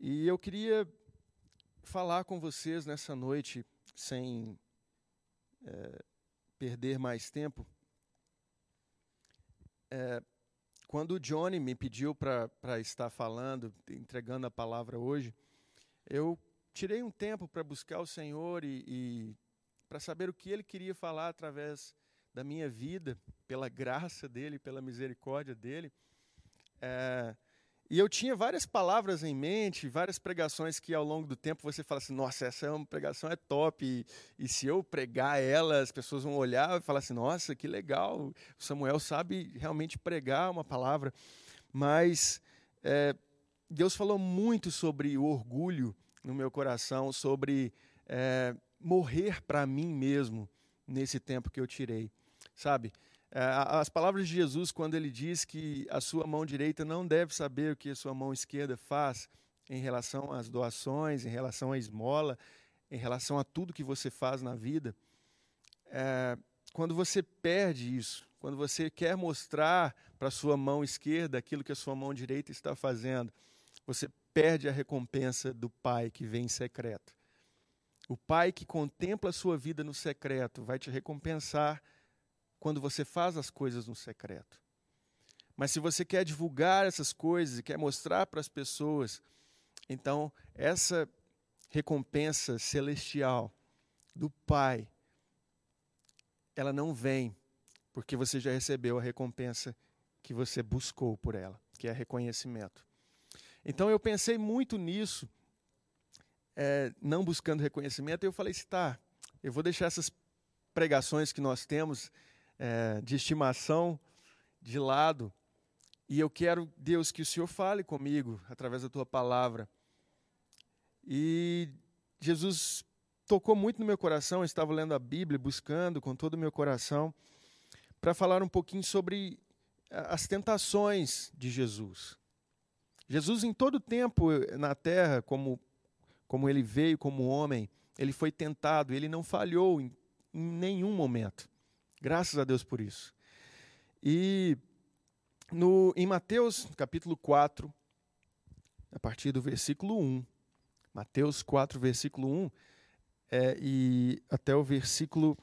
E eu queria falar com vocês nessa noite, sem é, perder mais tempo. É, quando o Johnny me pediu para estar falando, entregando a palavra hoje, eu tirei um tempo para buscar o Senhor e, e para saber o que Ele queria falar através da minha vida, pela graça dele, pela misericórdia dele. É, e eu tinha várias palavras em mente, várias pregações que ao longo do tempo você fala assim, nossa, essa é uma pregação é top. E, e se eu pregar ela, as pessoas vão olhar e falar assim, nossa, que legal. O Samuel sabe realmente pregar uma palavra. Mas é, Deus falou muito sobre o orgulho no meu coração, sobre é, morrer para mim mesmo nesse tempo que eu tirei, sabe? É, as palavras de Jesus, quando ele diz que a sua mão direita não deve saber o que a sua mão esquerda faz em relação às doações, em relação à esmola, em relação a tudo que você faz na vida, é, quando você perde isso, quando você quer mostrar para a sua mão esquerda aquilo que a sua mão direita está fazendo, você perde a recompensa do Pai que vem em secreto. O Pai que contempla a sua vida no secreto vai te recompensar quando você faz as coisas no secreto. Mas se você quer divulgar essas coisas e quer mostrar para as pessoas, então essa recompensa celestial do Pai, ela não vem porque você já recebeu a recompensa que você buscou por ela, que é reconhecimento. Então eu pensei muito nisso, é, não buscando reconhecimento, e eu falei assim, tá, eu vou deixar essas pregações que nós temos é, de estimação de lado. E eu quero, Deus, que o Senhor fale comigo através da tua palavra. E Jesus tocou muito no meu coração, eu estava lendo a Bíblia, buscando com todo o meu coração, para falar um pouquinho sobre as tentações de Jesus. Jesus, em todo tempo na terra, como, como ele veio como homem, ele foi tentado, ele não falhou em, em nenhum momento. Graças a Deus por isso. E no, em Mateus capítulo 4, a partir do versículo 1, Mateus 4, versículo 1, é, e até o versículo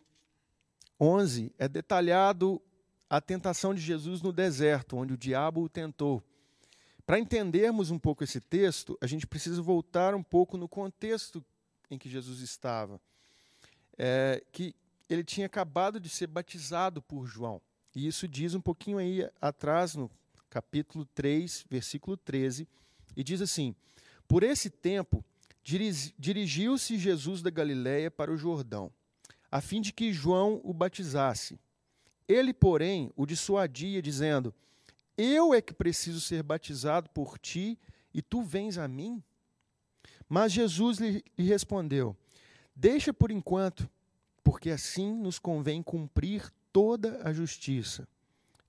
11, é detalhado a tentação de Jesus no deserto, onde o diabo o tentou. Para entendermos um pouco esse texto, a gente precisa voltar um pouco no contexto em que Jesus estava. É, que ele tinha acabado de ser batizado por João. E isso diz um pouquinho aí atrás, no capítulo 3, versículo 13, e diz assim: Por esse tempo dirigiu-se Jesus da Galiléia para o Jordão, a fim de que João o batizasse. Ele, porém, o dissuadia, dizendo: Eu é que preciso ser batizado por ti, e tu vens a mim? Mas Jesus lhe respondeu: Deixa por enquanto porque assim nos convém cumprir toda a justiça.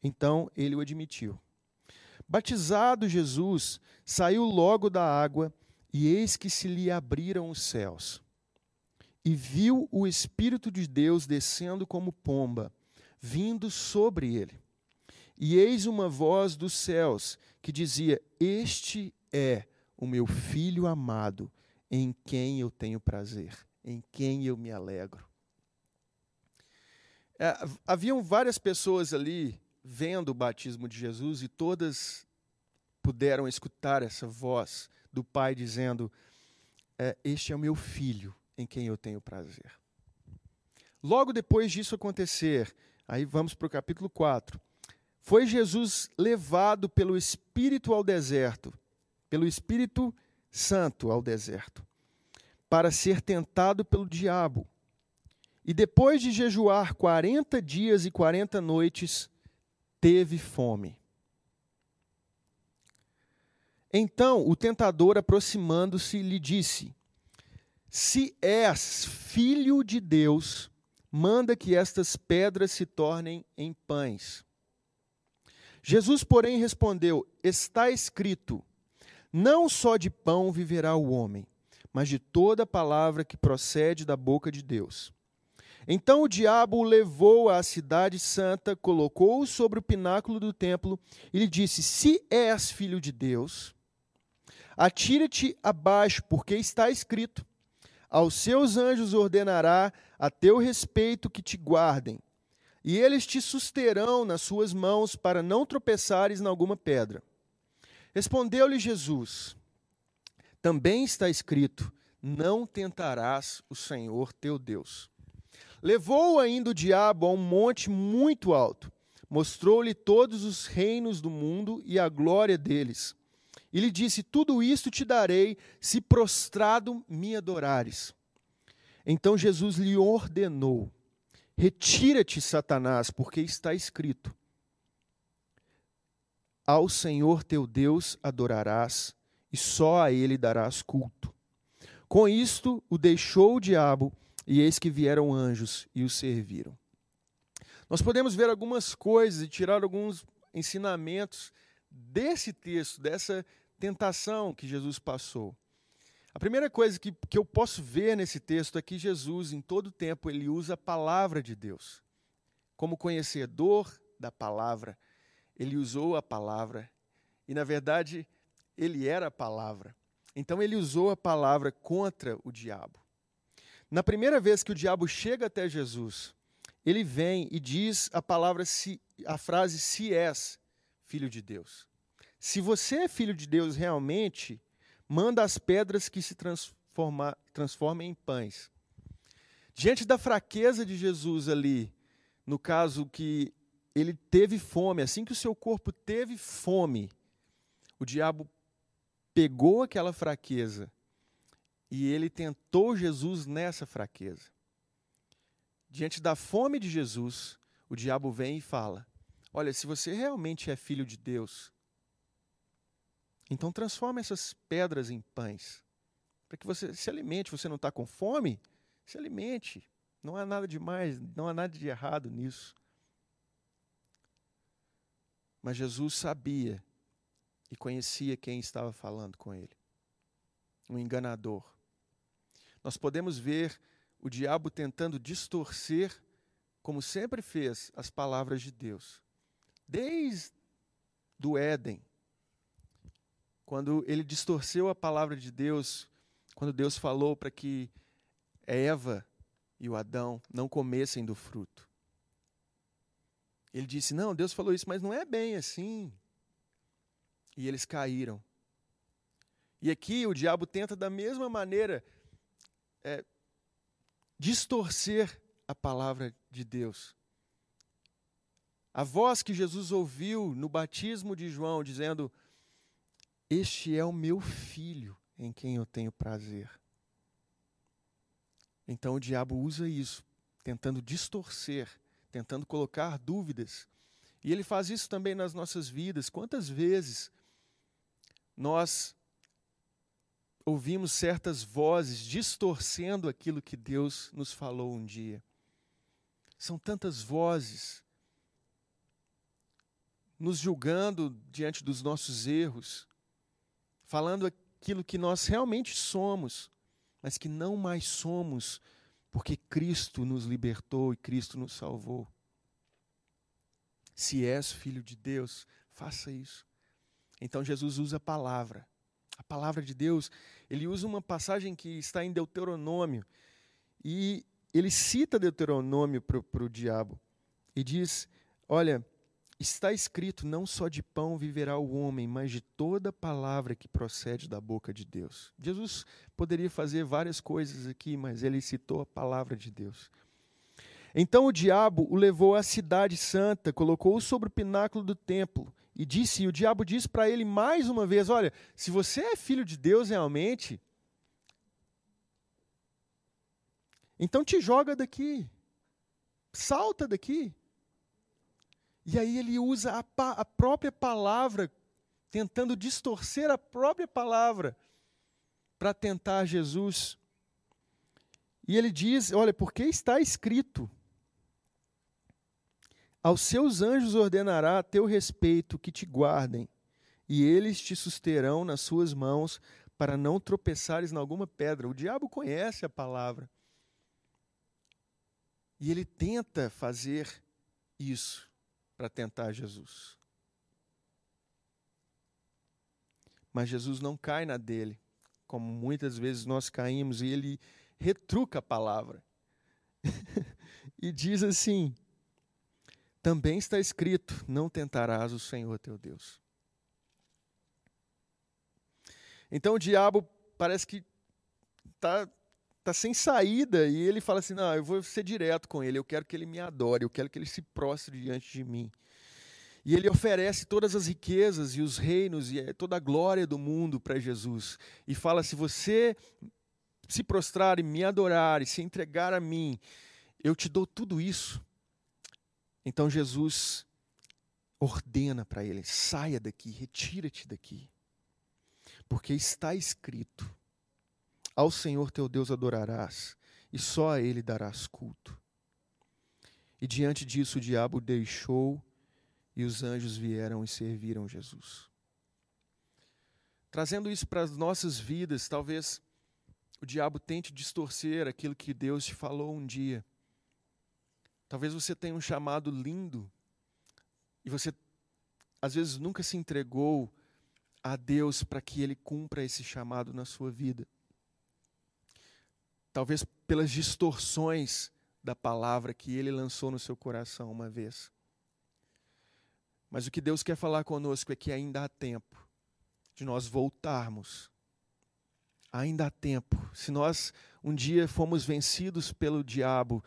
Então ele o admitiu. Batizado Jesus, saiu logo da água, e eis que se lhe abriram os céus. E viu o Espírito de Deus descendo como pomba, vindo sobre ele. E eis uma voz dos céus que dizia: Este é o meu filho amado, em quem eu tenho prazer, em quem eu me alegro. É, haviam várias pessoas ali vendo o batismo de Jesus e todas puderam escutar essa voz do Pai dizendo: é, Este é o meu filho em quem eu tenho prazer. Logo depois disso acontecer, aí vamos para o capítulo 4. Foi Jesus levado pelo Espírito ao deserto, pelo Espírito Santo ao deserto, para ser tentado pelo diabo. E depois de jejuar quarenta dias e quarenta noites, teve fome. Então o tentador, aproximando-se, lhe disse: Se és filho de Deus, manda que estas pedras se tornem em pães. Jesus, porém, respondeu: Está escrito: Não só de pão viverá o homem, mas de toda palavra que procede da boca de Deus. Então o diabo o levou à cidade santa, colocou-o sobre o pináculo do templo e lhe disse: Se és filho de Deus, Atira-te abaixo, porque está escrito: Aos seus anjos ordenará a teu respeito que te guardem, e eles te susterão nas suas mãos para não tropeçares em alguma pedra. Respondeu-lhe Jesus: Também está escrito: Não tentarás o Senhor teu Deus. Levou ainda o diabo a um monte muito alto, mostrou-lhe todos os reinos do mundo e a glória deles. E lhe disse: Tudo isto te darei, se prostrado me adorares. Então Jesus lhe ordenou: Retira-te, Satanás, porque está escrito: Ao Senhor teu Deus adorarás, e só a ele darás culto. Com isto o deixou o diabo e eis que vieram anjos e o serviram. Nós podemos ver algumas coisas e tirar alguns ensinamentos desse texto, dessa tentação que Jesus passou. A primeira coisa que, que eu posso ver nesse texto é que Jesus, em todo tempo, ele usa a palavra de Deus. Como conhecedor da palavra, ele usou a palavra. E, na verdade, ele era a palavra. Então, ele usou a palavra contra o diabo. Na primeira vez que o diabo chega até Jesus, ele vem e diz a palavra a frase se és filho de Deus. Se você é filho de Deus realmente, manda as pedras que se transforma, transformem em pães. Diante da fraqueza de Jesus ali, no caso que ele teve fome, assim que o seu corpo teve fome, o diabo pegou aquela fraqueza e ele tentou Jesus nessa fraqueza. Diante da fome de Jesus, o diabo vem e fala: Olha, se você realmente é filho de Deus, então transforma essas pedras em pães, para que você se alimente. Você não está com fome? Se alimente. Não há nada de mais, não há nada de errado nisso. Mas Jesus sabia e conhecia quem estava falando com ele um enganador nós podemos ver o diabo tentando distorcer, como sempre fez, as palavras de Deus. Desde do Éden, quando ele distorceu a palavra de Deus, quando Deus falou para que Eva e o Adão não comessem do fruto. Ele disse: Não, Deus falou isso, mas não é bem assim. E eles caíram. E aqui o diabo tenta, da mesma maneira, é, distorcer a palavra de Deus. A voz que Jesus ouviu no batismo de João, dizendo: Este é o meu filho em quem eu tenho prazer. Então o diabo usa isso, tentando distorcer, tentando colocar dúvidas. E ele faz isso também nas nossas vidas. Quantas vezes nós ouvimos certas vozes distorcendo aquilo que Deus nos falou um dia. São tantas vozes nos julgando diante dos nossos erros, falando aquilo que nós realmente somos, mas que não mais somos, porque Cristo nos libertou e Cristo nos salvou. Se és filho de Deus, faça isso. Então Jesus usa a palavra a palavra de Deus, ele usa uma passagem que está em Deuteronômio, e ele cita Deuteronômio para o diabo, e diz: Olha, está escrito: não só de pão viverá o homem, mas de toda palavra que procede da boca de Deus. Jesus poderia fazer várias coisas aqui, mas ele citou a palavra de Deus. Então o diabo o levou à cidade santa, colocou-o sobre o pináculo do templo e disse, e o diabo disse para ele mais uma vez: Olha, se você é filho de Deus realmente, então te joga daqui, salta daqui. E aí ele usa a, a própria palavra, tentando distorcer a própria palavra para tentar Jesus. E ele diz: Olha, porque está escrito. Aos seus anjos ordenará a teu respeito que te guardem, e eles te susterão nas suas mãos para não tropeçares em alguma pedra. O diabo conhece a palavra. E ele tenta fazer isso para tentar Jesus. Mas Jesus não cai na dele, como muitas vezes nós caímos, e ele retruca a palavra. e diz assim: também está escrito: não tentarás o Senhor teu Deus. Então o diabo parece que está tá sem saída e ele fala assim: não, eu vou ser direto com ele, eu quero que ele me adore, eu quero que ele se prostre diante de mim. E ele oferece todas as riquezas e os reinos e toda a glória do mundo para Jesus. E fala: se você se prostrar e me adorar e se entregar a mim, eu te dou tudo isso. Então Jesus ordena para ele: saia daqui, retira-te daqui. Porque está escrito: ao Senhor teu Deus adorarás, e só a ele darás culto. E diante disso o diabo deixou e os anjos vieram e serviram Jesus. Trazendo isso para as nossas vidas, talvez o diabo tente distorcer aquilo que Deus te falou um dia. Talvez você tenha um chamado lindo e você, às vezes, nunca se entregou a Deus para que Ele cumpra esse chamado na sua vida. Talvez pelas distorções da palavra que Ele lançou no seu coração uma vez. Mas o que Deus quer falar conosco é que ainda há tempo de nós voltarmos. Ainda há tempo. Se nós um dia fomos vencidos pelo diabo,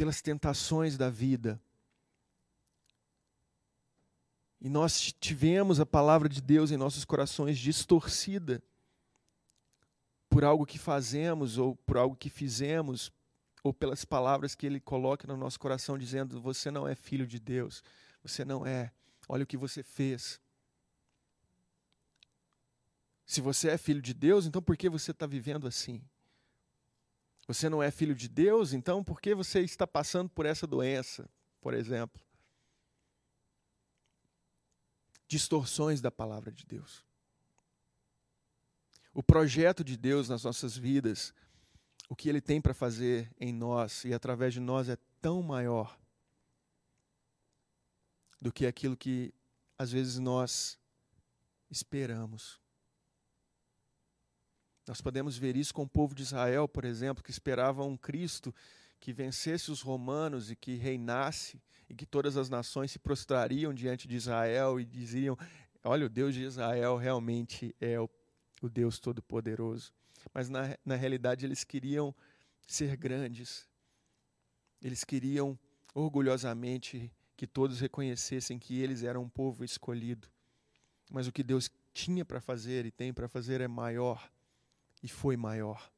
pelas tentações da vida, e nós tivemos a palavra de Deus em nossos corações distorcida por algo que fazemos ou por algo que fizemos, ou pelas palavras que Ele coloca no nosso coração, dizendo: Você não é filho de Deus, você não é. Olha o que você fez. Se você é filho de Deus, então por que você está vivendo assim? Você não é filho de Deus, então por que você está passando por essa doença, por exemplo? Distorções da palavra de Deus. O projeto de Deus nas nossas vidas, o que Ele tem para fazer em nós e através de nós é tão maior do que aquilo que às vezes nós esperamos. Nós podemos ver isso com o povo de Israel, por exemplo, que esperava um Cristo que vencesse os romanos e que reinasse, e que todas as nações se prostrariam diante de Israel e diziam: Olha, o Deus de Israel realmente é o, o Deus Todo-Poderoso. Mas na, na realidade eles queriam ser grandes, eles queriam orgulhosamente que todos reconhecessem que eles eram um povo escolhido. Mas o que Deus tinha para fazer e tem para fazer é maior e foi maior.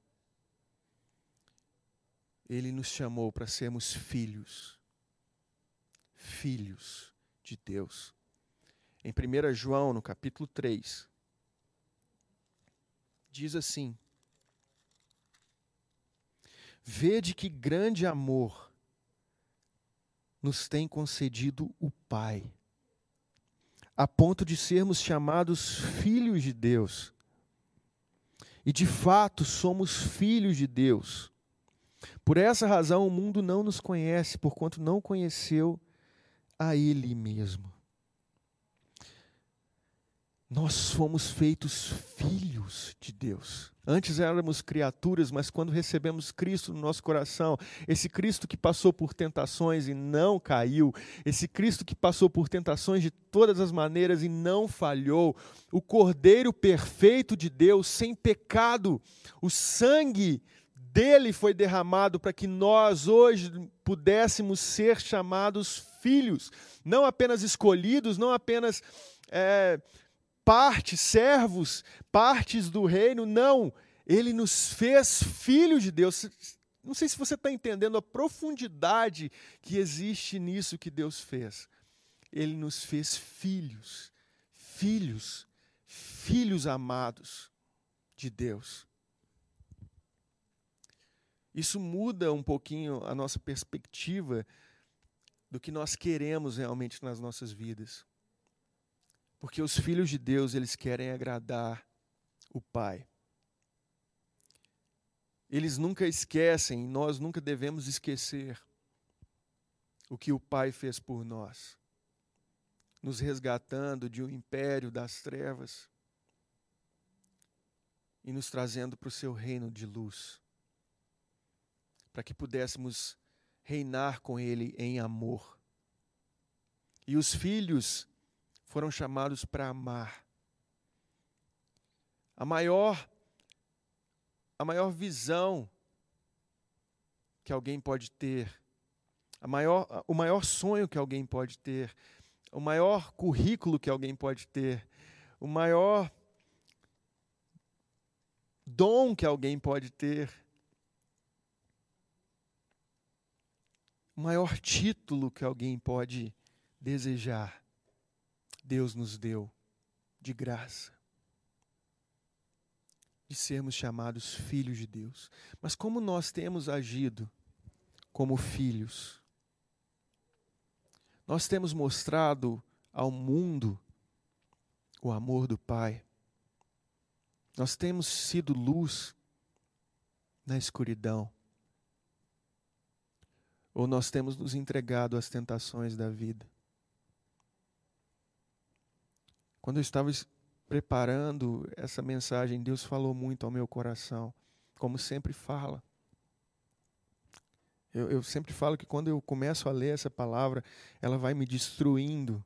Ele nos chamou para sermos filhos, filhos de Deus. Em 1 João, no capítulo 3, diz assim: Vede que grande amor nos tem concedido o Pai, a ponto de sermos chamados filhos de Deus. E de fato somos filhos de Deus. Por essa razão o mundo não nos conhece, porquanto não conheceu a Ele mesmo. Nós fomos feitos filhos de Deus. Antes éramos criaturas, mas quando recebemos Cristo no nosso coração, esse Cristo que passou por tentações e não caiu, esse Cristo que passou por tentações de todas as maneiras e não falhou, o Cordeiro perfeito de Deus, sem pecado, o sangue dele foi derramado para que nós hoje pudéssemos ser chamados filhos, não apenas escolhidos, não apenas. É, partes, servos, partes do reino. Não, ele nos fez filhos de Deus. Não sei se você está entendendo a profundidade que existe nisso que Deus fez. Ele nos fez filhos, filhos, filhos amados de Deus. Isso muda um pouquinho a nossa perspectiva do que nós queremos realmente nas nossas vidas. Porque os filhos de Deus, eles querem agradar o Pai. Eles nunca esquecem, nós nunca devemos esquecer o que o Pai fez por nós, nos resgatando de um império das trevas e nos trazendo para o seu reino de luz, para que pudéssemos reinar com Ele em amor. E os filhos foram chamados para amar. A maior a maior visão que alguém pode ter, a maior, o maior sonho que alguém pode ter, o maior currículo que alguém pode ter, o maior dom que alguém pode ter, o maior título que alguém pode desejar, Deus nos deu de graça de sermos chamados filhos de Deus. Mas como nós temos agido como filhos? Nós temos mostrado ao mundo o amor do Pai. Nós temos sido luz na escuridão. Ou nós temos nos entregado às tentações da vida. Quando eu estava preparando essa mensagem, Deus falou muito ao meu coração, como sempre fala. Eu, eu, sempre falo que quando eu começo a ler essa palavra, ela vai me destruindo,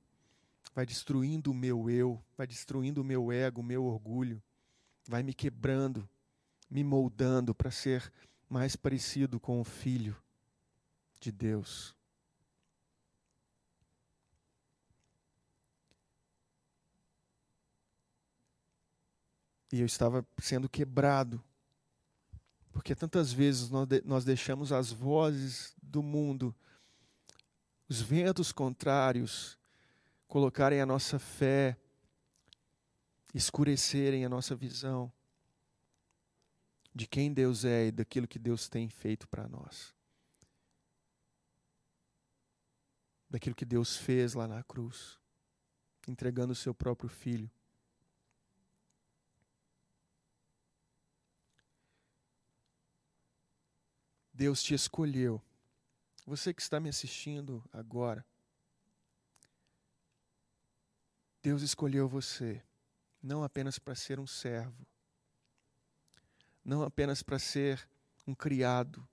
vai destruindo o meu eu, vai destruindo o meu ego, o meu orgulho, vai me quebrando, me moldando para ser mais parecido com o Filho de Deus. E eu estava sendo quebrado. Porque tantas vezes nós deixamos as vozes do mundo, os ventos contrários, colocarem a nossa fé, escurecerem a nossa visão de quem Deus é e daquilo que Deus tem feito para nós. Daquilo que Deus fez lá na cruz, entregando o seu próprio filho. Deus te escolheu. Você que está me assistindo agora, Deus escolheu você, não apenas para ser um servo, não apenas para ser um criado,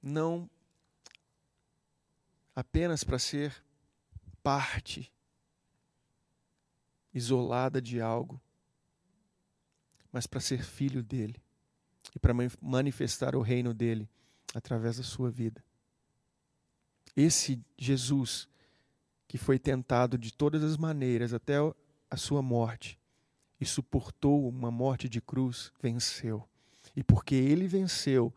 não apenas para ser parte isolada de algo, mas para ser filho dele e para manifestar o reino dele através da sua vida. Esse Jesus que foi tentado de todas as maneiras até a sua morte e suportou uma morte de cruz, venceu. E porque ele venceu,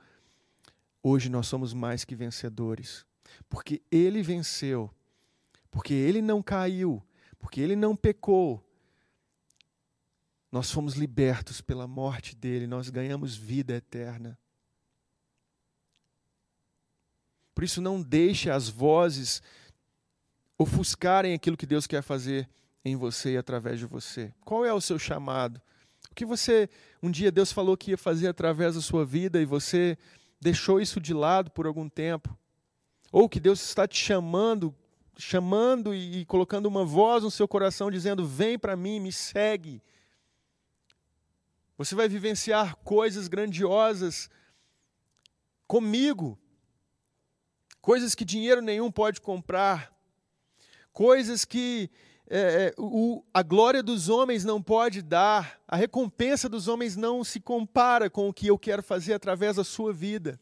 hoje nós somos mais que vencedores. Porque ele venceu, porque ele não caiu, porque ele não pecou, nós fomos libertos pela morte dele, nós ganhamos vida eterna. Por isso, não deixe as vozes ofuscarem aquilo que Deus quer fazer em você e através de você. Qual é o seu chamado? O que você, um dia Deus falou que ia fazer através da sua vida e você deixou isso de lado por algum tempo? Ou que Deus está te chamando, chamando e, e colocando uma voz no seu coração dizendo: "Vem para mim, me segue". Você vai vivenciar coisas grandiosas comigo. Coisas que dinheiro nenhum pode comprar. Coisas que é, é, o, a glória dos homens não pode dar. A recompensa dos homens não se compara com o que eu quero fazer através da sua vida.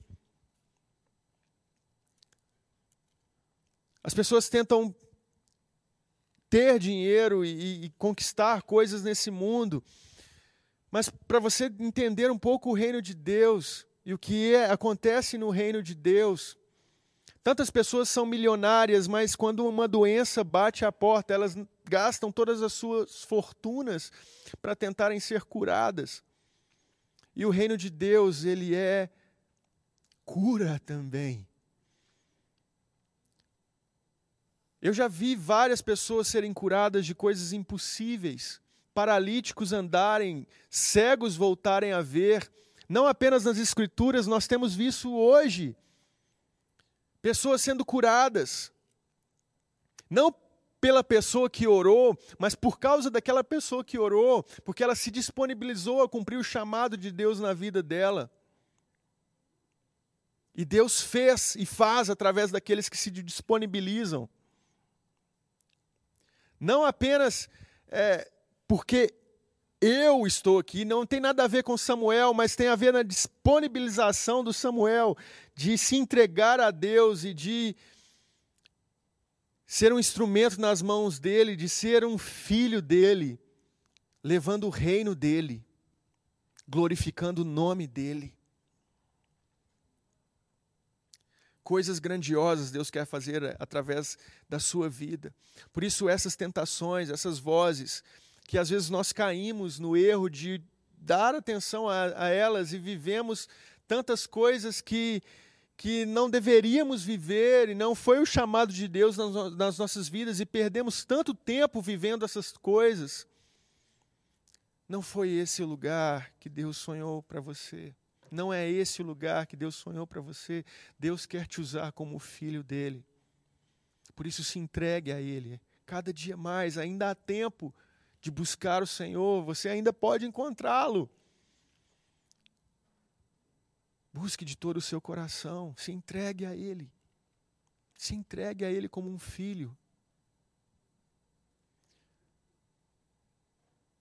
As pessoas tentam ter dinheiro e, e conquistar coisas nesse mundo mas para você entender um pouco o reino de Deus e o que é, acontece no reino de Deus, tantas pessoas são milionárias, mas quando uma doença bate à porta, elas gastam todas as suas fortunas para tentarem ser curadas. E o reino de Deus, ele é cura também. Eu já vi várias pessoas serem curadas de coisas impossíveis paralíticos andarem, cegos voltarem a ver. Não apenas nas Escrituras, nós temos visto hoje pessoas sendo curadas. Não pela pessoa que orou, mas por causa daquela pessoa que orou, porque ela se disponibilizou a cumprir o chamado de Deus na vida dela. E Deus fez e faz através daqueles que se disponibilizam. Não apenas é, porque eu estou aqui, não tem nada a ver com Samuel, mas tem a ver na disponibilização do Samuel de se entregar a Deus e de ser um instrumento nas mãos dele, de ser um filho dele, levando o reino dele, glorificando o nome dele. Coisas grandiosas Deus quer fazer através da sua vida. Por isso, essas tentações, essas vozes, que às vezes nós caímos no erro de dar atenção a, a elas e vivemos tantas coisas que, que não deveríamos viver e não foi o chamado de Deus nas, nas nossas vidas e perdemos tanto tempo vivendo essas coisas. Não foi esse o lugar que Deus sonhou para você. Não é esse o lugar que Deus sonhou para você. Deus quer te usar como filho dele. Por isso, se entregue a Ele. Cada dia mais, ainda há tempo de buscar o Senhor, você ainda pode encontrá-lo. Busque de todo o seu coração, se entregue a Ele. Se entregue a Ele como um filho.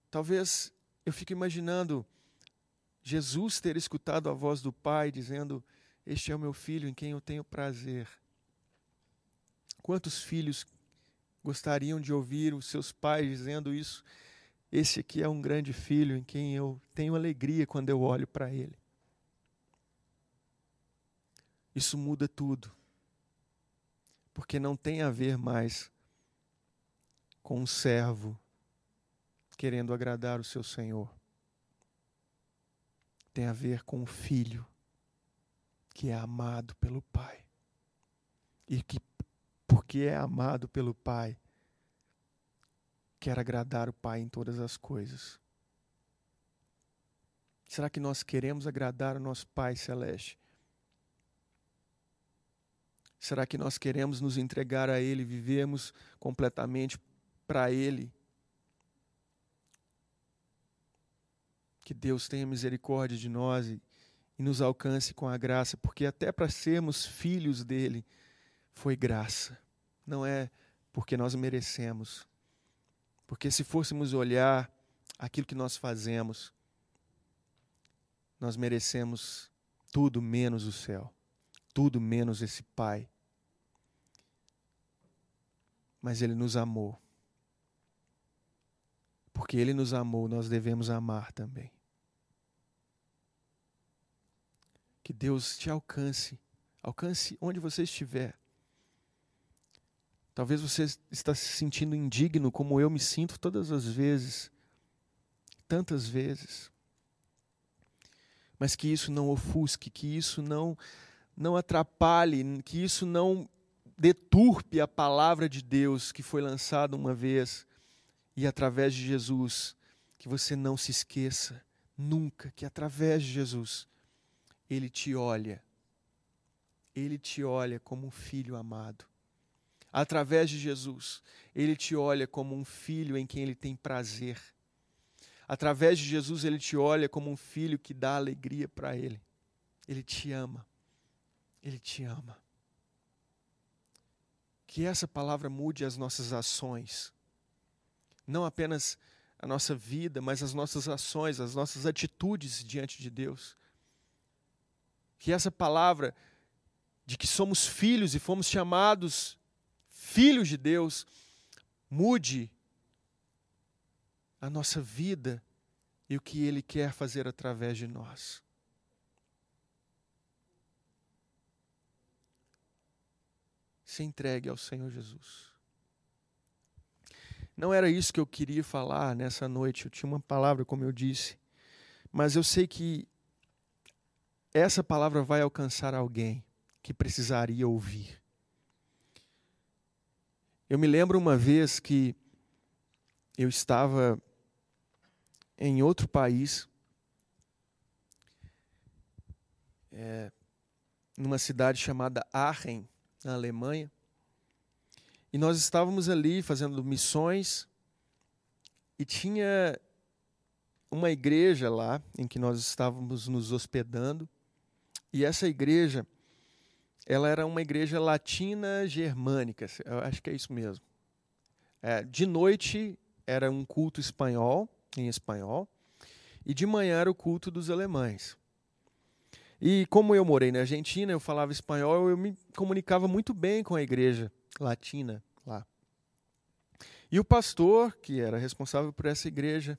Talvez eu fique imaginando Jesus ter escutado a voz do Pai dizendo: Este é o meu filho em quem eu tenho prazer. Quantos filhos gostariam de ouvir os seus pais dizendo isso. Esse aqui é um grande filho em quem eu tenho alegria quando eu olho para ele. Isso muda tudo. Porque não tem a ver mais com um servo querendo agradar o seu senhor. Tem a ver com um filho que é amado pelo Pai e que porque é amado pelo Pai, quer agradar o Pai em todas as coisas. Será que nós queremos agradar o nosso Pai Celeste? Será que nós queremos nos entregar a Ele, vivemos completamente para Ele? Que Deus tenha misericórdia de nós e, e nos alcance com a graça, porque até para sermos filhos dele foi graça não é porque nós merecemos. Porque se fôssemos olhar aquilo que nós fazemos, nós merecemos tudo menos o céu, tudo menos esse Pai. Mas Ele nos amou. Porque Ele nos amou, nós devemos amar também. Que Deus te alcance, alcance onde você estiver. Talvez você está se sentindo indigno, como eu me sinto todas as vezes, tantas vezes. Mas que isso não ofusque, que isso não não atrapalhe, que isso não deturpe a palavra de Deus que foi lançada uma vez e através de Jesus, que você não se esqueça nunca que através de Jesus ele te olha. Ele te olha como um filho amado através de Jesus, ele te olha como um filho em quem ele tem prazer. Através de Jesus, ele te olha como um filho que dá alegria para ele. Ele te ama. Ele te ama. Que essa palavra mude as nossas ações. Não apenas a nossa vida, mas as nossas ações, as nossas atitudes diante de Deus. Que essa palavra de que somos filhos e fomos chamados filhos de Deus, mude a nossa vida e o que Ele quer fazer através de nós. Se entregue ao Senhor Jesus. Não era isso que eu queria falar nessa noite, eu tinha uma palavra, como eu disse, mas eu sei que essa palavra vai alcançar alguém que precisaria ouvir. Eu me lembro uma vez que eu estava em outro país, é, numa cidade chamada Aachen, na Alemanha, E nós estávamos ali fazendo missões e tinha uma igreja lá em que nós estávamos nos hospedando. E essa igreja, ela era uma igreja latina germânica, acho que é isso mesmo. É, de noite era um culto espanhol, em espanhol, e de manhã era o culto dos alemães. E como eu morei na Argentina, eu falava espanhol, eu me comunicava muito bem com a igreja latina lá. E o pastor, que era responsável por essa igreja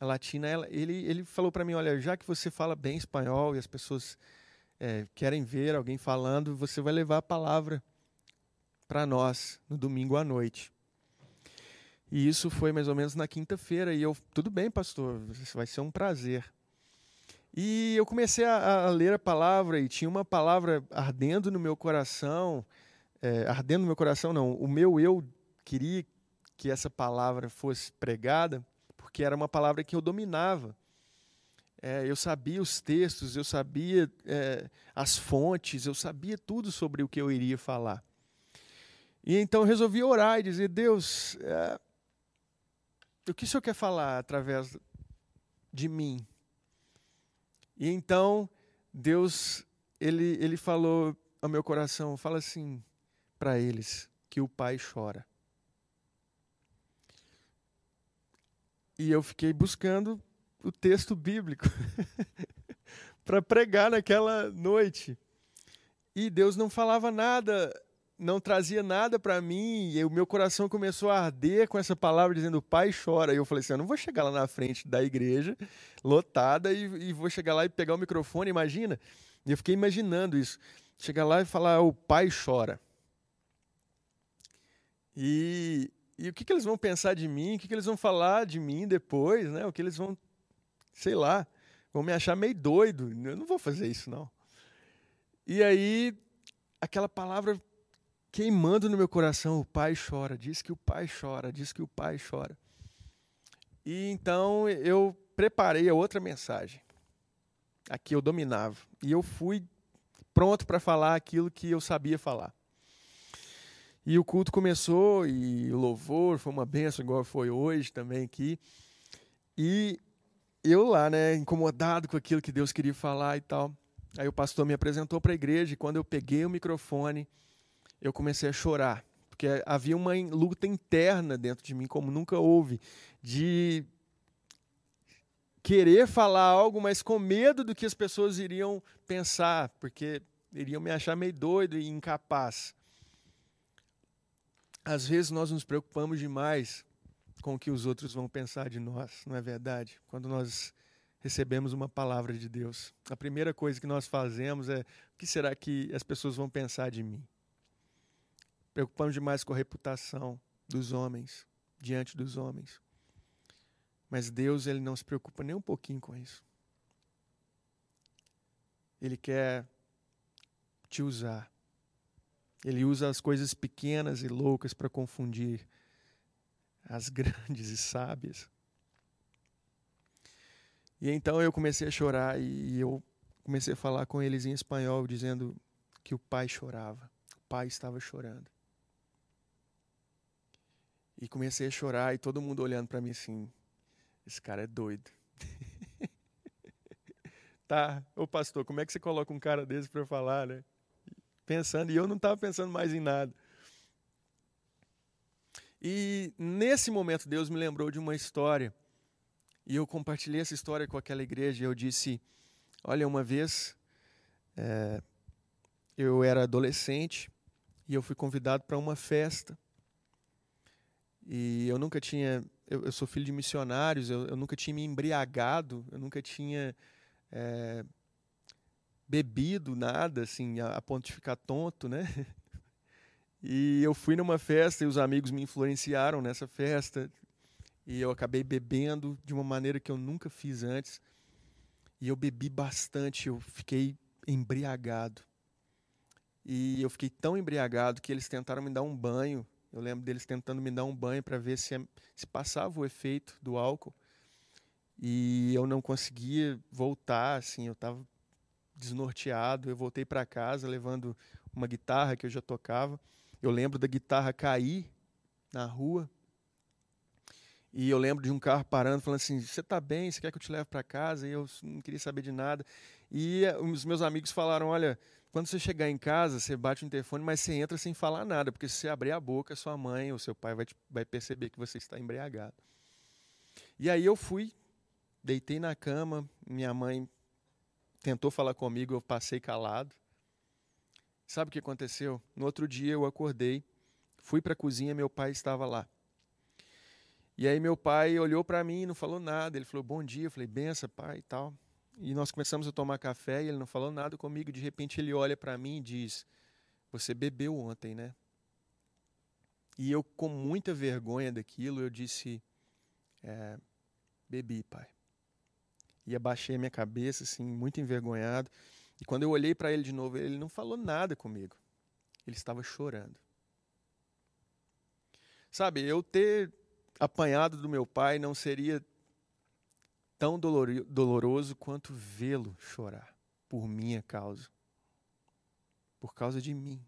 latina, ele, ele falou para mim: olha, já que você fala bem espanhol e as pessoas é, querem ver alguém falando, você vai levar a palavra para nós no domingo à noite. E isso foi mais ou menos na quinta-feira. E eu, tudo bem, pastor, vai ser um prazer. E eu comecei a, a, ler a palavra e tinha uma palavra ardendo no meu coração. É, ardendo no meu coração, não. O meu eu queria que essa palavra fosse pregada, porque era uma palavra que eu dominava. É, eu sabia os textos, eu sabia é, as fontes, eu sabia tudo sobre o que eu iria falar. E então eu resolvi orar e dizer: Deus, é, o que o Senhor quer falar através de mim? E então Deus, ele, ele falou ao meu coração, fala assim para eles, que o pai chora. E eu fiquei buscando o texto bíblico para pregar naquela noite. E Deus não falava nada não trazia nada para mim, e o meu coração começou a arder com essa palavra dizendo pai chora. E eu falei assim, eu não vou chegar lá na frente da igreja, lotada, e, e vou chegar lá e pegar o microfone, imagina. E eu fiquei imaginando isso. Chegar lá e falar, o pai chora. E, e o que, que eles vão pensar de mim? O que, que eles vão falar de mim depois? Né? O que eles vão, sei lá, vão me achar meio doido. Eu não vou fazer isso, não. E aí, aquela palavra queimando no meu coração, o pai chora, diz que o pai chora, diz que o pai chora. E então eu preparei a outra mensagem. Aqui eu dominava. E eu fui pronto para falar aquilo que eu sabia falar. E o culto começou e o louvor foi uma benção, igual foi hoje também aqui. E eu lá, né, incomodado com aquilo que Deus queria falar e tal. Aí o pastor me apresentou para a igreja e quando eu peguei o microfone, eu comecei a chorar, porque havia uma luta interna dentro de mim, como nunca houve, de querer falar algo, mas com medo do que as pessoas iriam pensar, porque iriam me achar meio doido e incapaz. Às vezes nós nos preocupamos demais com o que os outros vão pensar de nós, não é verdade? Quando nós recebemos uma palavra de Deus, a primeira coisa que nós fazemos é: o que será que as pessoas vão pensar de mim? Preocupamos demais com a reputação dos homens, diante dos homens. Mas Deus, ele não se preocupa nem um pouquinho com isso. Ele quer te usar. Ele usa as coisas pequenas e loucas para confundir as grandes e sábias. E então eu comecei a chorar e eu comecei a falar com eles em espanhol, dizendo que o pai chorava. O pai estava chorando. E comecei a chorar e todo mundo olhando para mim assim: esse cara é doido. tá, ô pastor, como é que você coloca um cara desse para falar, né? Pensando, e eu não estava pensando mais em nada. E nesse momento Deus me lembrou de uma história. E eu compartilhei essa história com aquela igreja. E eu disse: Olha, uma vez é, eu era adolescente e eu fui convidado para uma festa. E eu nunca tinha. Eu, eu sou filho de missionários, eu, eu, nunca tinha me embriagado, eu nunca tinha é, bebido nada, assim, a, a ponto de ficar tonto, né? E eu fui numa festa e os amigos me influenciaram nessa festa. E eu acabei bebendo de uma maneira que eu nunca fiz antes. E eu bebi bastante, eu fiquei embriagado. E eu fiquei tão embriagado que eles tentaram me dar um banho eu lembro deles tentando me dar um banho para ver se, se passava o efeito do álcool. E eu não conseguia voltar, assim, eu estava desnorteado. Eu voltei para casa levando uma guitarra que eu já tocava. Eu lembro da guitarra cair na rua. E eu lembro de um carro parando, falando assim: Você está bem? Você quer que eu te leve para casa? E eu não queria saber de nada. E eh, os meus amigos falaram: Olha, quando você chegar em casa, você bate o interfone, mas você entra sem falar nada, porque se você abrir a boca, sua mãe ou seu pai vai, te, vai perceber que você está embriagado. E aí eu fui, deitei na cama, minha mãe tentou falar comigo, eu passei calado. Sabe o que aconteceu? No outro dia eu acordei, fui para a cozinha, meu pai estava lá. E aí meu pai olhou para mim e não falou nada. Ele falou, bom dia. Eu falei, benção, pai e tal. E nós começamos a tomar café e ele não falou nada comigo. De repente ele olha para mim e diz, você bebeu ontem, né? E eu, com muita vergonha daquilo, eu disse, é, bebi, pai. E abaixei a minha cabeça, assim, muito envergonhado. E quando eu olhei para ele de novo, ele não falou nada comigo. Ele estava chorando. Sabe, eu ter apanhado do meu pai não seria tão doloroso quanto vê-lo chorar por minha causa. Por causa de mim.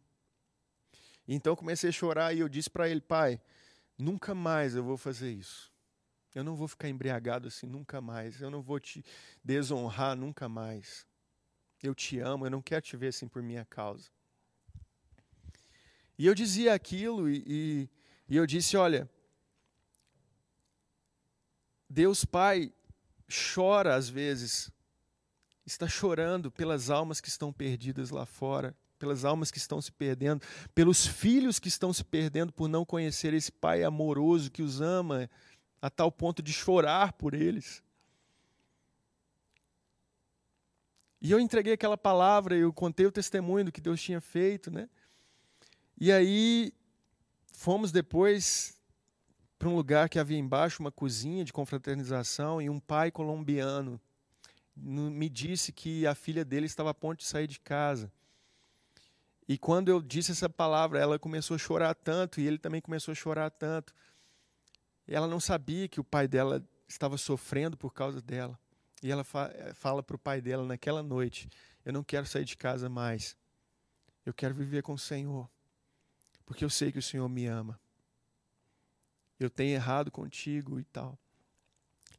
Então comecei a chorar e eu disse para ele, pai, nunca mais eu vou fazer isso. Eu não vou ficar embriagado assim nunca mais. Eu não vou te desonrar nunca mais. Eu te amo, eu não quero te ver assim por minha causa. E eu dizia aquilo e, e, e eu disse: olha, Deus Pai chora às vezes, está chorando pelas almas que estão perdidas lá fora, pelas almas que estão se perdendo, pelos filhos que estão se perdendo por não conhecer esse Pai amoroso que os ama a tal ponto de chorar por eles. E eu entreguei aquela palavra, eu contei o testemunho do que Deus tinha feito, né? E aí fomos depois para um lugar que havia embaixo uma cozinha de confraternização e um pai colombiano me disse que a filha dele estava a ponto de sair de casa. E quando eu disse essa palavra, ela começou a chorar tanto e ele também começou a chorar tanto. Ela não sabia que o pai dela estava sofrendo por causa dela. E ela fa eh, fala para o pai dela naquela noite: Eu não quero sair de casa mais. Eu quero viver com o Senhor. Porque eu sei que o Senhor me ama. Eu tenho errado contigo e tal.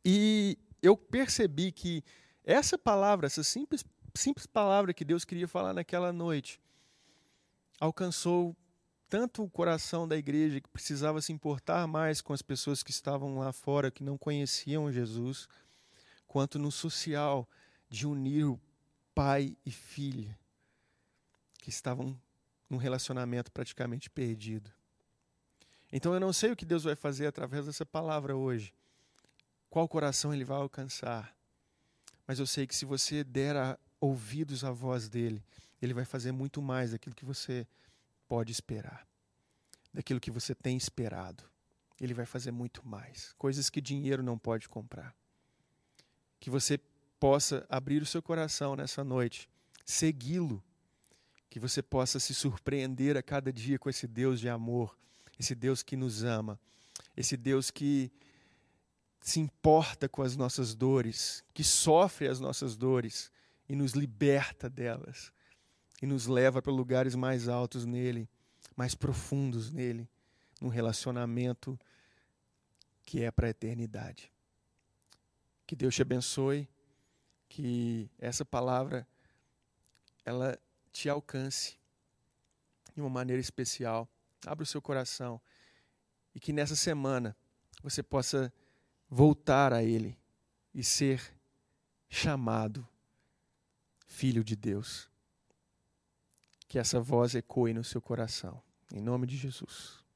E eu percebi que essa palavra, essa simples, simples palavra que Deus queria falar naquela noite, alcançou tanto o coração da igreja que precisava se importar mais com as pessoas que estavam lá fora, que não conheciam Jesus quanto no social de unir o pai e filha que estavam num relacionamento praticamente perdido. Então eu não sei o que Deus vai fazer através dessa palavra hoje, qual coração ele vai alcançar, mas eu sei que se você der a, ouvidos à voz dele, ele vai fazer muito mais daquilo que você pode esperar, daquilo que você tem esperado. Ele vai fazer muito mais, coisas que dinheiro não pode comprar que você possa abrir o seu coração nessa noite, segui-lo, que você possa se surpreender a cada dia com esse Deus de amor, esse Deus que nos ama, esse Deus que se importa com as nossas dores, que sofre as nossas dores e nos liberta delas, e nos leva para lugares mais altos nele, mais profundos nele, num relacionamento que é para a eternidade. Que Deus te abençoe, que essa palavra ela te alcance de uma maneira especial. Abra o seu coração e que nessa semana você possa voltar a Ele e ser chamado filho de Deus. Que essa voz ecoe no seu coração. Em nome de Jesus.